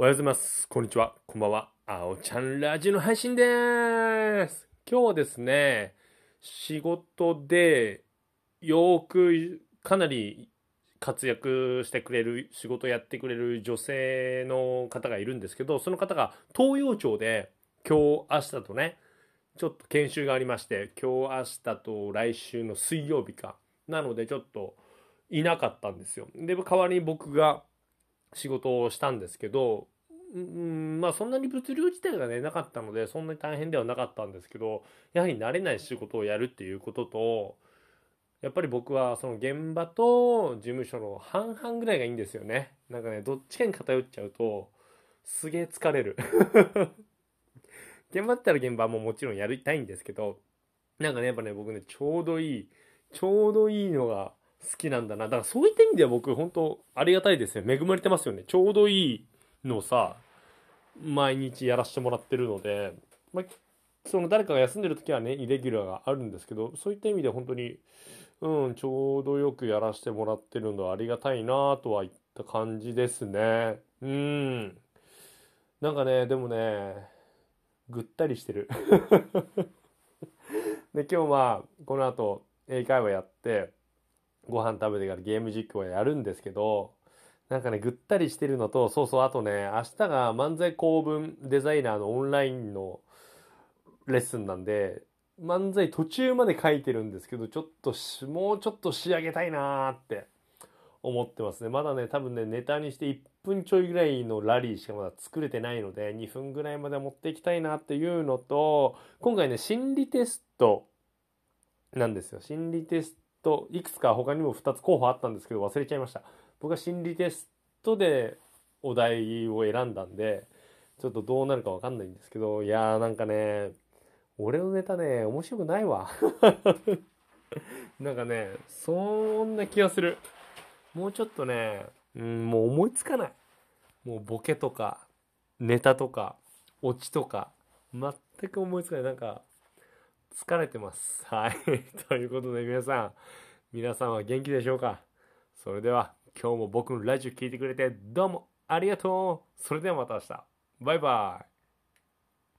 おはようございます。こんにちは。こんばんは。あおちゃんラジオの配信です。今日はですね、仕事でよくかなり活躍してくれる、仕事やってくれる女性の方がいるんですけど、その方が東洋町で今日、明日とね、ちょっと研修がありまして、今日、明日と来週の水曜日か。なのでちょっといなかったんですよ。で、代わりに僕が仕事をしたんですけど、うん、まあそんなに物流自体がね、なかったので、そんなに大変ではなかったんですけど、やはり慣れない仕事をやるっていうことと、やっぱり僕はその現場と事務所の半々ぐらいがいいんですよね。なんかね、どっちかに偏っちゃうと、すげえ疲れる。現場だったら現場ももちろんやりたいんですけど、なんかね、やっぱね、僕ね、ちょうどいい、ちょうどいいのが好きなんだな。だからそういった意味では僕、本当ありがたいですよ。恵まれてますよね。ちょうどいいのをさ、毎日やらせてもらってるので、まあ、その誰かが休んでる時はね、イレギュラーがあるんですけど、そういった意味で本当に、うん、ちょうどよくやらせてもらってるのはありがたいなとはいった感じですね。うん。なんかね、でもね、ぐったりしてる。で、今日はこの後英会話やって、ご飯食べてからゲーム実況をやるんですけど、なんかね、ぐったりしてるのと、そうそう、あとね、明日が漫才公文デザイナーのオンラインのレッスンなんで、漫才途中まで書いてるんですけど、ちょっと、もうちょっと仕上げたいなーって思ってますね。まだね、多分ね、ネタにして1分ちょいぐらいのラリーしかまだ作れてないので、2分ぐらいまで持っていきたいなっていうのと、今回ね、心理テストなんですよ。心理テスト、いくつか他にも2つ候補あったんですけど、忘れちゃいました。僕は心理テストでお題を選んだんで、ちょっとどうなるかわかんないんですけど、いやーなんかね、俺のネタね、面白くないわ。なんかね、そんな気がする。もうちょっとね、うん、もう思いつかない。もうボケとか、ネタとか、オチとか、全く思いつかない。なんか、疲れてます。はい。ということで皆さん、皆さんは元気でしょうか？それでは、今日も僕のラジオ聞いてくれてどうもありがとうそれではまた明日。バイバイ。